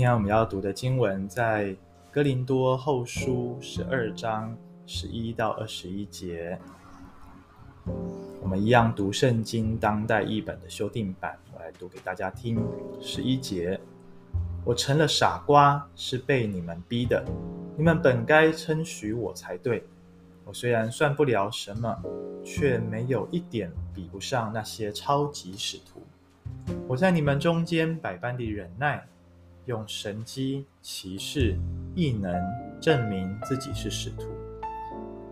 今天我们要读的经文在哥林多后书十二章十一到二十一节。我们一样读圣经当代译本的修订版，我来读给大家听。十一节，我成了傻瓜，是被你们逼的。你们本该称许我才对。我虽然算不了什么，却没有一点比不上那些超级使徒。我在你们中间百般的忍耐，用神迹、奇事、异能证明自己是使徒。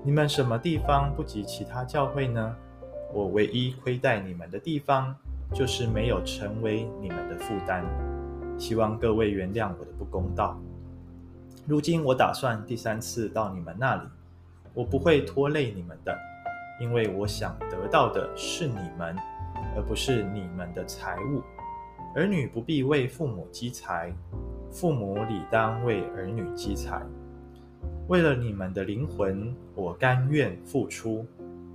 你们什么地方不及其他教会呢？我唯一亏待你们的地方，就是没有成为你们的负担。希望各位原谅我的不公道。如今我打算第三次到你们那里，我不会拖累你们的，因为我想得到的是你们，而不是你们的财物。儿女不必为父母积财，父母理当为儿女积财。为了你们的灵魂，我甘愿付出，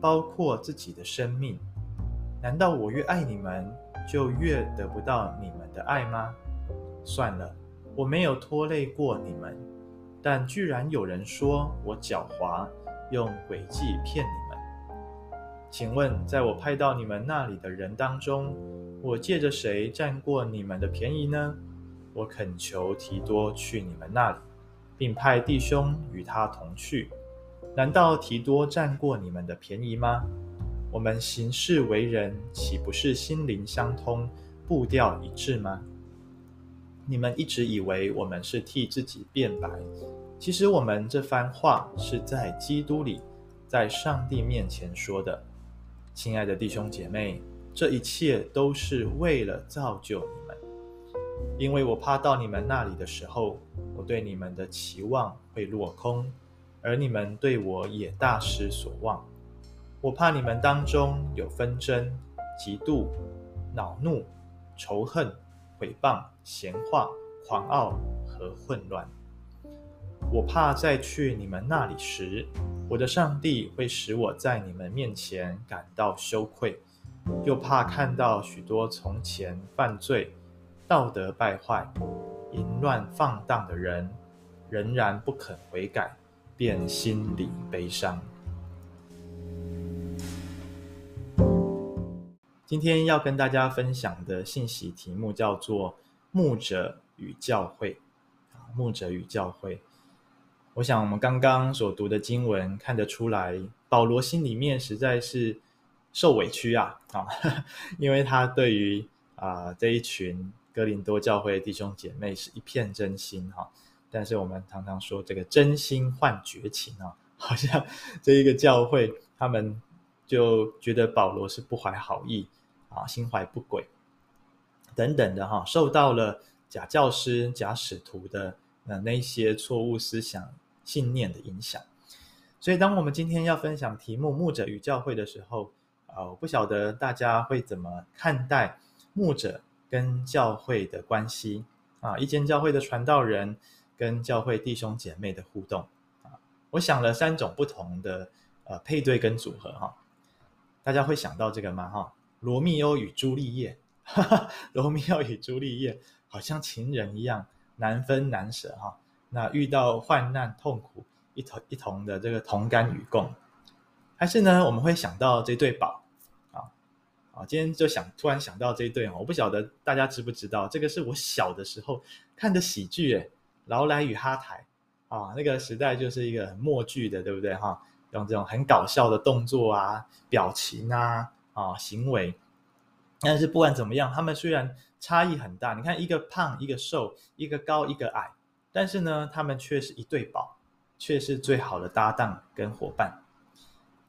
包括自己的生命。难道我越爱你们，就越得不到你们的爱吗？算了，我没有拖累过你们，但居然有人说我狡猾，用诡计骗你们。请问，在我派到你们那里的人当中，我借着谁占过你们的便宜呢？我恳求提多去你们那里。并派弟兄与他同去，难道提多占过你们的便宜吗？我们行事为人，岂不是心灵相通、步调一致吗？你们一直以为我们是替自己辩白，其实我们这番话是在基督里，在上帝面前说的。亲爱的弟兄姐妹，这一切都是为了造就你们，因为我怕到你们那里的时候。我对你们的期望会落空，而你们对我也大失所望。我怕你们当中有纷争、嫉妒、恼怒、仇恨、毁谤、闲话、狂傲和混乱。我怕在去你们那里时，我的上帝会使我在你们面前感到羞愧，又怕看到许多从前犯罪、道德败坏。淫乱放荡的人仍然不肯悔改，便心里悲伤。今天要跟大家分享的信息题目叫做“牧者与教会”。牧者与教会，我想我们刚刚所读的经文看得出来，保罗心里面实在是受委屈啊啊，因为他对于啊这一群。哥林多教会弟兄姐妹是一片真心哈，但是我们常常说这个真心换绝情啊，好像这一个教会他们就觉得保罗是不怀好意啊，心怀不轨等等的哈，受到了假教师、假使徒的那那些错误思想信念的影响。所以，当我们今天要分享题目“牧者与教会”的时候啊，我不晓得大家会怎么看待牧者。跟教会的关系啊，一间教会的传道人跟教会弟兄姐妹的互动啊，我想了三种不同的呃配对跟组合哈，大家会想到这个吗？哈，罗密欧与朱丽叶，哈哈，罗密欧与朱丽叶好像情人一样难分难舍哈，那遇到患难痛苦一同一同的这个同甘与共，还是呢我们会想到这对宝。啊，今天就想突然想到这一对啊，我不晓得大家知不知道，这个是我小的时候看的喜剧，诶，劳莱与哈台啊，那个时代就是一个很默剧的，对不对哈？用这种很搞笑的动作啊、表情啊、啊行为，但是不管怎么样，他们虽然差异很大，你看一个胖一个瘦，一个高一个矮，但是呢，他们却是一对宝，却是最好的搭档跟伙伴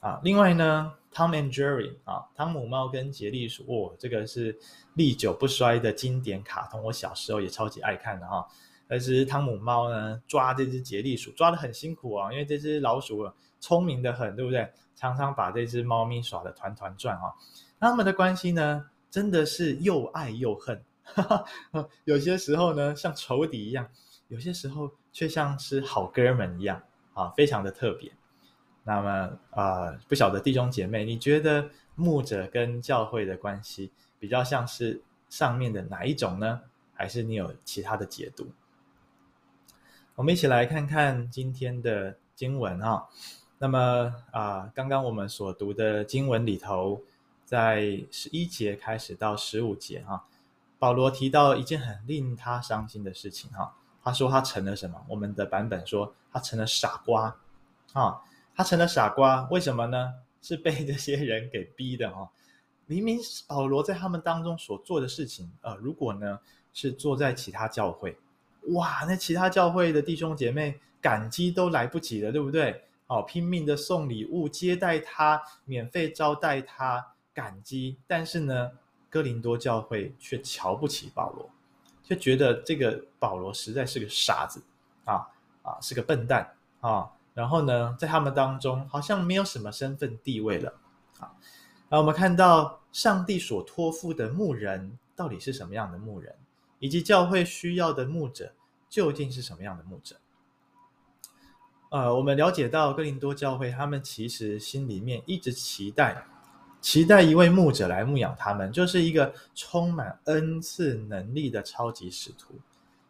啊。另外呢，Tom and Jerry 啊，汤姆猫跟杰利鼠，哦，这个是历久不衰的经典卡通，我小时候也超级爱看的哈。但是汤姆猫呢，抓这只杰利鼠抓得很辛苦啊，因为这只老鼠聪明得很，对不对？常常把这只猫咪耍得团团转啊。他们的关系呢，真的是又爱又恨，哈哈，有些时候呢像仇敌一样，有些时候却像是好哥们一样啊，非常的特别。那么啊、不晓得弟兄姐妹，你觉得牧者跟教会的关系比较像是上面的哪一种呢？还是你有其他的解读？我们一起来看看今天的经文啊。那么啊，刚刚我们所读的经文里头，在十一节开始到十五节啊，保罗提到一件很令他伤心的事情哈。他说他成了什么？我们的版本说他成了傻瓜啊。他成了傻瓜，为什么呢？是被这些人给逼的哦。明明保罗在他们当中所做的事情，呃，如果呢是做在其他教会，哇，那其他教会的弟兄姐妹感激都来不及了，对不对？哦，拼命的送礼物接待他，免费招待他，感激。但是呢，哥林多教会却瞧不起保罗，却觉得这个保罗实在是个傻子啊啊，是个笨蛋啊。然后呢，在他们当中好像没有什么身份地位了啊。那我们看到上帝所托付的牧人到底是什么样的牧人，以及教会需要的牧者究竟是什么样的牧者？呃，我们了解到哥林多教会，他们其实心里面一直期待，期待一位牧者来牧养他们，就是一个充满恩赐能力的超级使徒，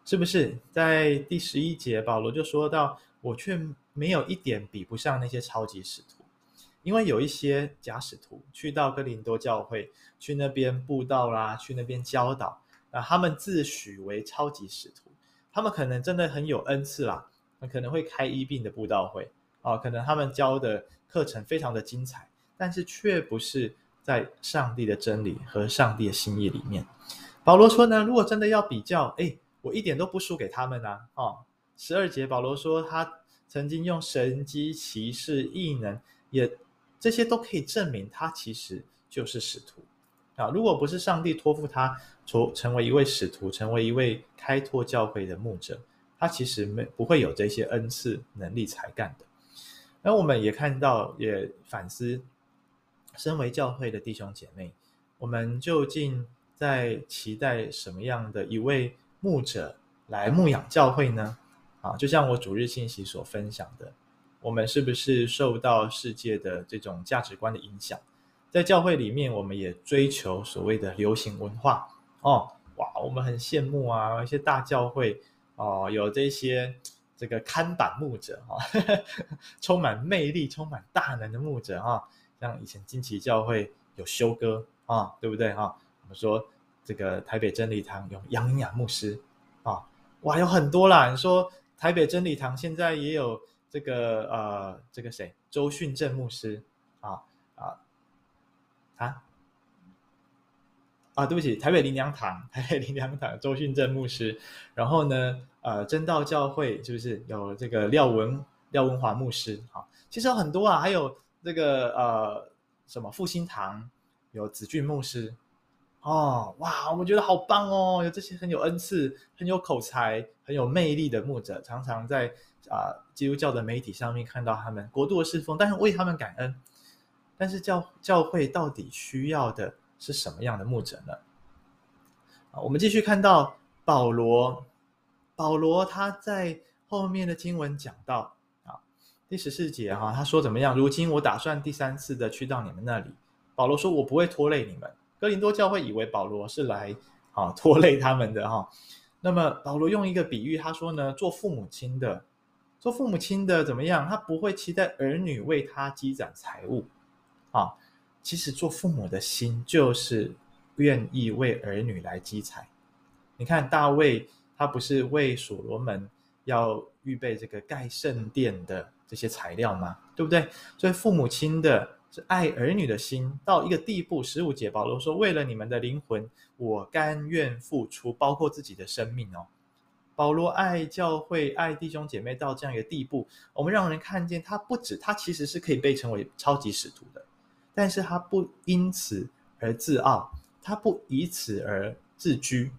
是不是？在第十一节，保罗就说到：“我却没有一点比不上那些超级使徒。”因为有一些假使徒去到哥林多教会，去那边布道啦，去那边教导，啊，他们自诩为超级使徒，他们可能真的很有恩赐啦，可能会开医病的布道会，哦，可能他们教的课程非常的精彩，但是却不是在上帝的真理和上帝的心意里面。保罗说呢，如果真的要比较，哎，我一点都不输给他们啊，哦，十二节保罗说他曾经用神机骑士异能也。这些都可以证明他其实就是使徒啊！如果不是上帝托付他成成为一位使徒，成为一位开拓教会的牧者，他其实没不会有这些恩赐、能力、才干的。那我们也看到，也反思，身为教会的弟兄姐妹，我们究竟在期待什么样的一位牧者来牧养教会呢？啊，就像我主日信息所分享的。我们是不是受到世界的这种价值观的影响？在教会里面，我们也追求所谓的流行文化哦。哇，我们很羡慕啊，一些大教会哦，有这些这个看板牧者哈、哦，充满魅力、充满大能的牧者哈、哦。像以前金奇教会有修哥啊、哦，对不对哈、哦？我们说这个台北真理堂有杨雅牧师啊、哦，哇，有很多啦。你说台北真理堂现在也有。这个呃，这个谁？周训正牧师啊啊啊啊！对不起，台北灵粮堂，台北灵粮堂，周训正牧师。然后呢，呃，真道教会是不是有这个廖文廖文华牧师？啊，其实有很多啊，还有这个呃什么复兴堂有子俊牧师。哦，哇，我觉得好棒哦！有这些很有恩赐、很有口才、很有魅力的牧者，常常在啊、基督教的媒体上面看到他们国度的侍奉，但是为他们感恩。但是教教会到底需要的是什么样的牧者呢？啊，我们继续看到保罗，保罗他在后面的经文讲到啊，第十四节哈、他说怎么样？如今我打算第三次的去到你们那里。保罗说：“我不会拖累你们。”哥林多教会以为保罗是来啊拖累他们的哈、那么保罗用一个比喻，他说呢，做父母亲的，做父母亲的怎么样？他不会期待儿女为他积攒财物啊。其实做父母的心就是愿意为儿女来积财。你看大卫，他不是为所罗门要预备这个盖圣殿的这些材料吗？对不对？所以父母亲的。是爱儿女的心到一个地步。十五节，保罗说：“为了你们的灵魂，我甘愿付出，包括自己的生命哦。”保罗爱教会、爱弟兄姐妹到这样一个地步，我们让人看见他不止，他其实是可以被称为超级使徒的，但是他不因此而自傲，他不以此而自居，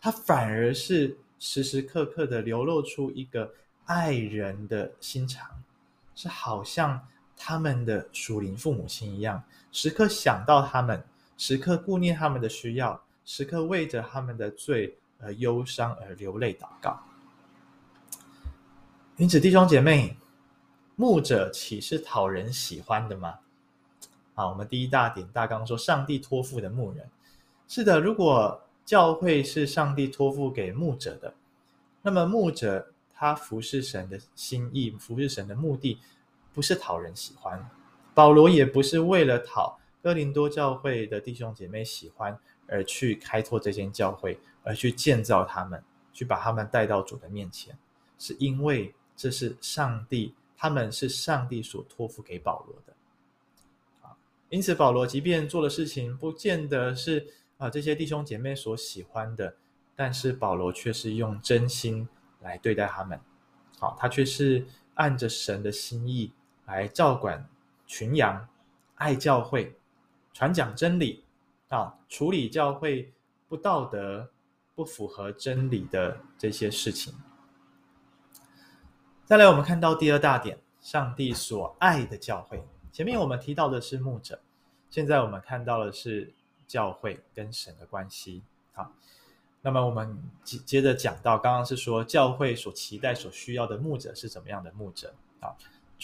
他反而是时时刻刻的流露出一个爱人的心肠，是好像。他们的属灵父母亲一样，时刻想到他们，时刻顾念他们的需要，时刻为着他们的罪而忧伤而流泪祷告。因此，弟兄姐妹，牧者岂是讨人喜欢的吗？啊，我们第一大点大纲说，上帝托付的牧人。是的，如果教会是上帝托付给牧者的，那么牧者他服侍神的心意，服侍神的目的，不是讨人喜欢。保罗也不是为了讨哥林多教会的弟兄姐妹喜欢而去开拓这间教会，而去建造他们，去把他们带到主的面前，是因为这是上帝，他们是上帝所托付给保罗的。啊，因此保罗即便做的事情不见得是啊这些弟兄姐妹所喜欢的，但是保罗却是用真心来对待他们。好，他却是按着神的心意来照管群羊，爱教会。传讲真理啊，处理教会不道德、不符合真理的这些事情。再来，我们看到第二大点，上帝所爱的教会。前面我们提到的是牧者，现在我们看到的是教会跟神的关系。好，那么我们接接着讲到，刚刚是说教会所期待、所需要的牧者是怎么样的牧者啊？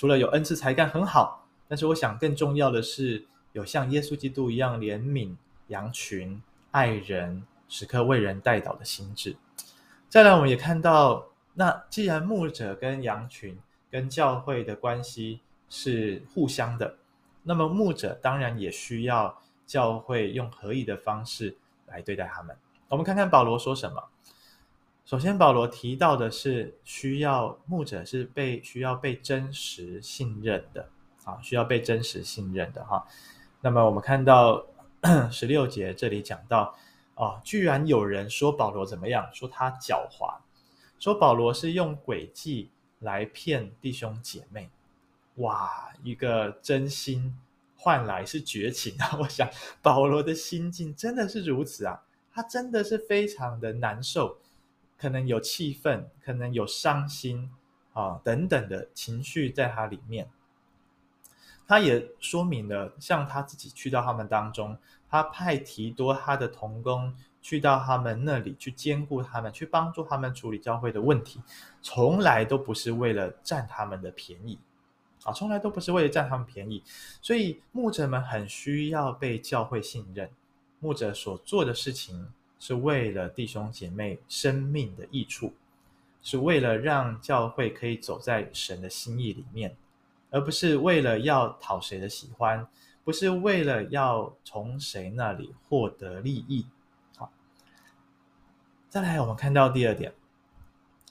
除了有恩赐才干很好，但是我想更重要的是。有像耶稣基督一样怜悯羊群、爱人、时刻为人代祷的心志。再来，我们也看到，那既然牧者跟羊群、跟教会的关系是互相的，那么牧者当然也需要教会用合意的方式来对待他们。我们看看保罗说什么。首先，保罗提到的是需要牧者是被需要被真实信任的啊，需要被真实信任的哈。那么我们看到十六节这里讲到，啊，居然有人说保罗怎么样？说他狡猾，说保罗是用诡计来骗弟兄姐妹。哇，一个真心换来是绝情啊！我想保罗的心境真的是如此啊，他真的是非常的难受，可能有气愤，可能有伤心啊等等的情绪在他里面。他也说明了，像他自己去到他们当中，他派提多他的同工去到他们那里去兼顾他们，去帮助他们处理教会的问题，从来都不是为了占他们的便宜，啊，从来都不是为了占他们便宜。所以牧者们很需要被教会信任，牧者所做的事情是为了弟兄姐妹生命的益处，是为了让教会可以走在神的心意里面。而不是为了要讨谁的喜欢，不是为了要从谁那里获得利益。好，再来，我们看到第二点，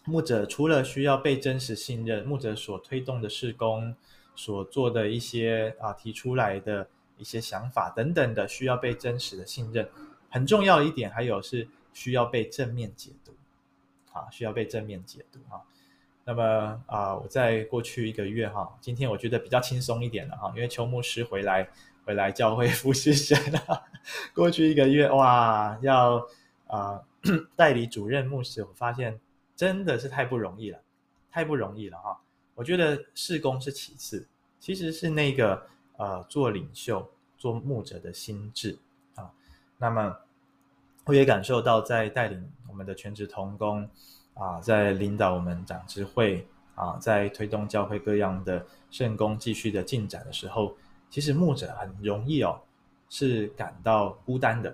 牧者除了需要被真实信任，牧者所推动的事工，所做的一些啊提出来的一些想法等等的，需要被真实的信任。很重要的一点，还有是需要被正面解读，啊，需要被正面解读啊。那么啊、我在过去一个月哈，今天我觉得比较轻松一点了哈，因为邱牧师回来回来教会服侍神了。过去一个月哇，要啊、呃、代理主任牧师，我发现真的是太不容易了，太不容易了哈。我觉得事工是其次，其实是那个呃做领袖、做牧者的心智。那么我也感受到在带领我们的全职同工。啊，在领导我们长智会啊，在推动教会各样的圣工继续的进展的时候，其实牧者很容易哦，是感到孤单的，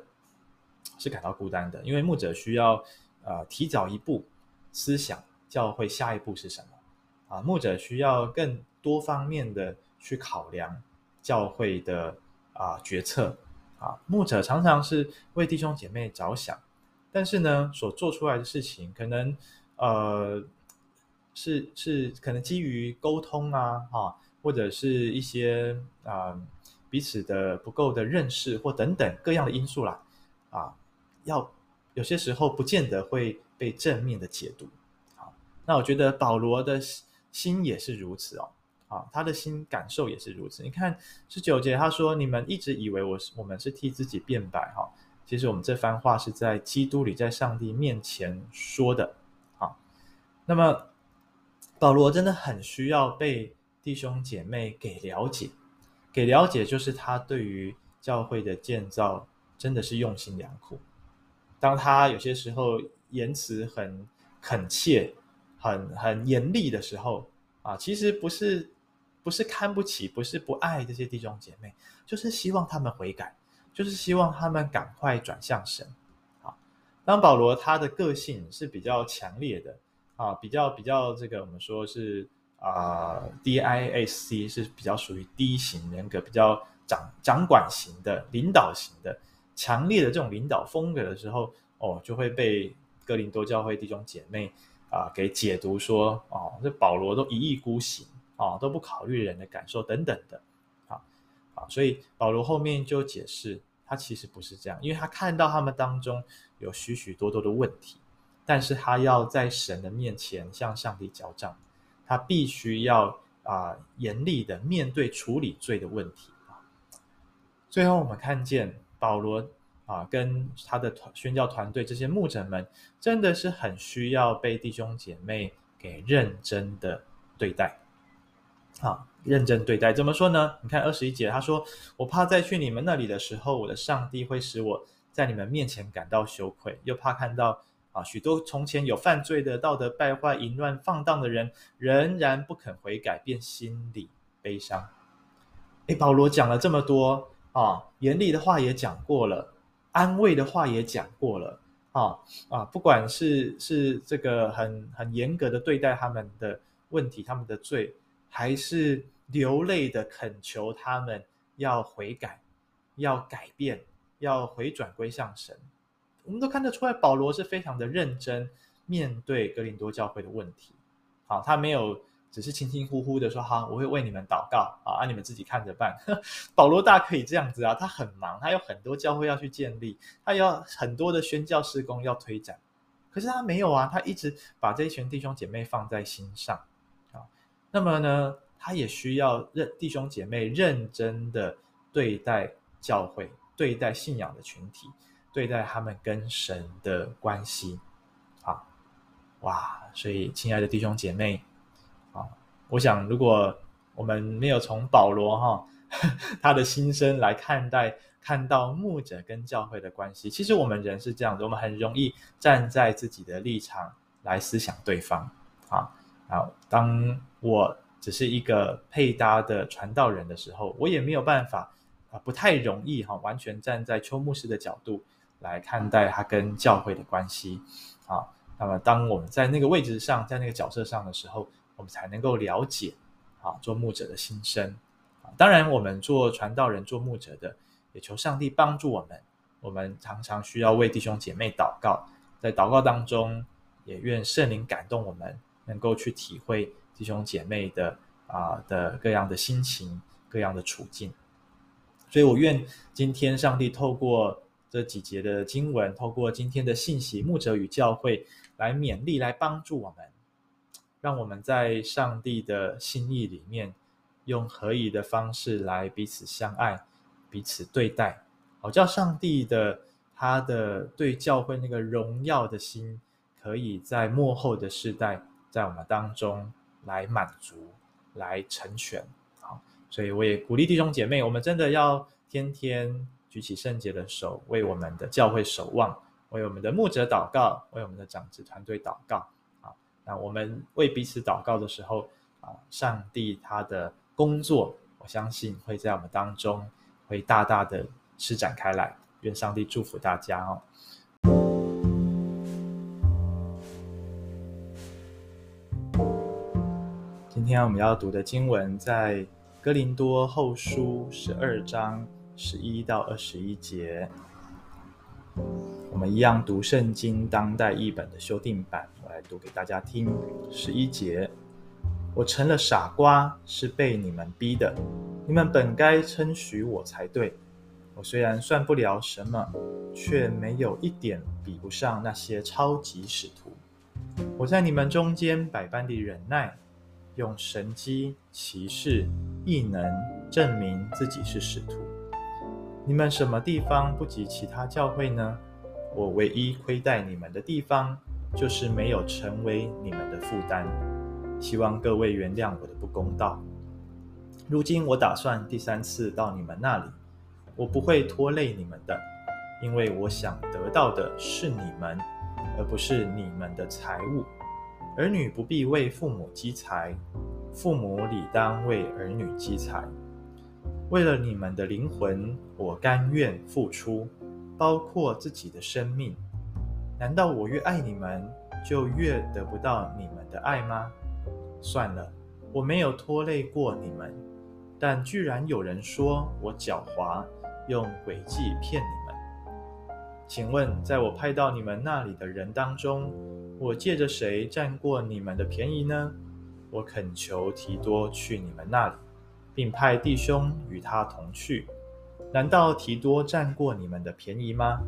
是感到孤单的，因为牧者需要呃提早一步思想教会下一步是什么啊，牧者需要更多方面的去考量教会的啊决策啊，牧者常常是为弟兄姐妹着想。但是呢，所做出来的事情可能，呃，是是可能基于沟通啊，哈，或者是一些啊、彼此的不够的认识或等等各样的因素啦，啊，要有些时候不见得会被正面的解读。好，那我觉得保罗的心也是如此哦，啊，他的心感受也是如此。你看十九节他说：“你们一直以为我是我们是替自己辩白哈。”其实我们这番话是在基督里，在上帝面前说的。啊，那么保罗真的很需要被弟兄姐妹给了解，给了解，就是他对于教会的建造真的是用心良苦。当他有些时候言辞很恳切、很很严厉的时候啊，其实不是不是看不起，不是不爱这些弟兄姐妹，就是希望他们悔改。就是希望他们赶快转向神。好，当保罗他的个性是比较强烈的啊，比较比较这个我们说是啊，DISC 是比较属于 D 型人格，比较掌掌管型的、领导型的、强烈的这种领导风格的时候，哦，就会被哥林多教会弟兄姐妹啊给解读说，哦，这保罗都一意孤行啊，都不考虑人的感受等等的，啊啊，所以保罗后面就解释，他其实不是这样，因为他看到他们当中有许许多多的问题。但是他要在神的面前向上帝交账，他必须要啊、严厉的面对处理罪的问题啊。最后我们看见保罗啊跟他的团宣教团队这些牧者们，真的是很需要被弟兄姐妹给认真的对待。好，认真对待怎么说呢？你看二十一节，他说：“我怕再去你们那里的时候，我的上帝会使我在你们面前感到羞愧，又怕看到。”啊，许多从前有犯罪的、道德败坏、淫乱放荡的人，仍然不肯悔改，便心里悲伤。诶，保罗讲了这么多啊，严厉的话也讲过了，安慰的话也讲过了啊啊，不管是是这个很很严格的对待他们的问题、他们的罪，还是流泪的恳求他们要悔改、要改变、要回转归向神。我们都看得出来，保罗是非常的认真面对哥林多教会的问题。好，他没有只是轻轻呼呼的说：“好，我会为你们祷告啊，啊，你们自己看着办。”保罗大可以这样子啊，他很忙，他有很多教会要去建立，他要很多的宣教事工要推展。可是他没有啊，他一直把这一群弟兄姐妹放在心上。那么呢，他也需要认弟兄姐妹认真的对待教会，对待信仰的群体。对待他们跟神的关系，啊，哇！所以，亲爱的弟兄姐妹，啊，我想，如果我们没有从保罗哈 他的心声来看待，看到牧者跟教会的关系，其实我们人是这样的，我们很容易站在自己的立场来思想对方，啊，啊，当我只是一个配搭的传道人的时候，我也没有办法啊，不太容易哈，完全站在邱牧师的角度。来看待他跟教会的关系，啊，那么当我们在那个位置上，在那个角色上的时候，我们才能够了解，啊，做牧者的心声，啊，当然我们做传道人、做牧者的，也求上帝帮助我们。我们常常需要为弟兄姐妹祷告，在祷告当中，也愿圣灵感动我们，能够去体会弟兄姐妹的啊的各样的心情、各样的处境。所以我愿今天上帝透过。这几节的经文，透过今天的信息，牧者与教会来勉励，来帮助我们，让我们在上帝的心意里面，用合宜的方式来彼此相爱，彼此对待，好叫上帝的他的对教会那个荣耀的心，可以在幕后的世代，在我们当中来满足，来成全。好，所以我也鼓励弟兄姐妹，我们真的要天天。举起圣洁的手，为我们的教会守望，为我们的牧者祷告，为我们的长子团队祷告。啊，那我们为彼此祷告的时候，啊，上帝他的工作，我相信会在我们当中会大大的施展开来。愿上帝祝福大家哦。今天我们要读的经文在哥林多后书十二章。十一到二十一节，我们一样读圣经当代译本的修订版，我来读给大家听。十一节，我成了傻瓜，是被你们逼的。你们本该称许我才对。我虽然算不了什么，却没有一点比不上那些超级使徒。我在你们中间百般的忍耐，用神迹、奇事、异能证明自己是使徒。你们什么地方不及其他教会呢？我唯一亏待你们的地方，就是没有成为你们的负担。希望各位原谅我的不公道。如今我打算第三次到你们那里，我不会拖累你们的，因为我想得到的是你们，而不是你们的财物。儿女不必为父母积财，父母理当为儿女积财。为了你们的灵魂，我甘愿付出，包括自己的生命。难道我越爱你们，就越得不到你们的爱吗？算了，我没有拖累过你们，但居然有人说我狡猾，用诡计骗你们。请问，在我派到你们那里的人当中，我借着谁占过你们的便宜呢？我恳求提多去你们那里，并派弟兄与他同去。难道提多占过你们的便宜吗？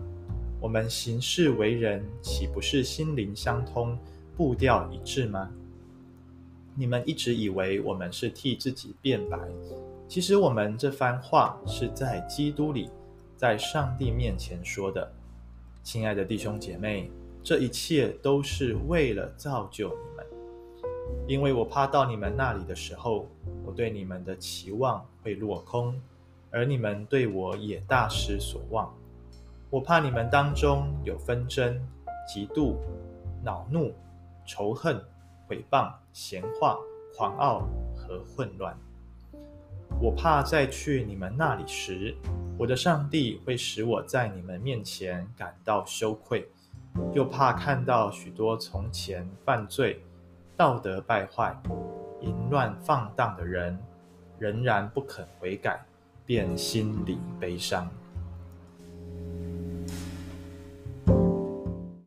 我们行事为人，岂不是心灵相通、步调一致吗？你们一直以为我们是替自己辩白，其实我们这番话是在基督里，在上帝面前说的。亲爱的弟兄姐妹，这一切都是为了造就你们，因为我怕到你们那里的时候，我对你们的期望会落空。而你们对我也大失所望，我怕你们当中有纷争、嫉妒、恼怒、仇恨、毁谤、闲话、狂傲和混乱。我怕再去你们那里时，我的上帝会使我在你们面前感到羞愧，又怕看到许多从前犯罪、道德败坏、淫乱放荡的人，仍然不肯悔改。便心里悲伤。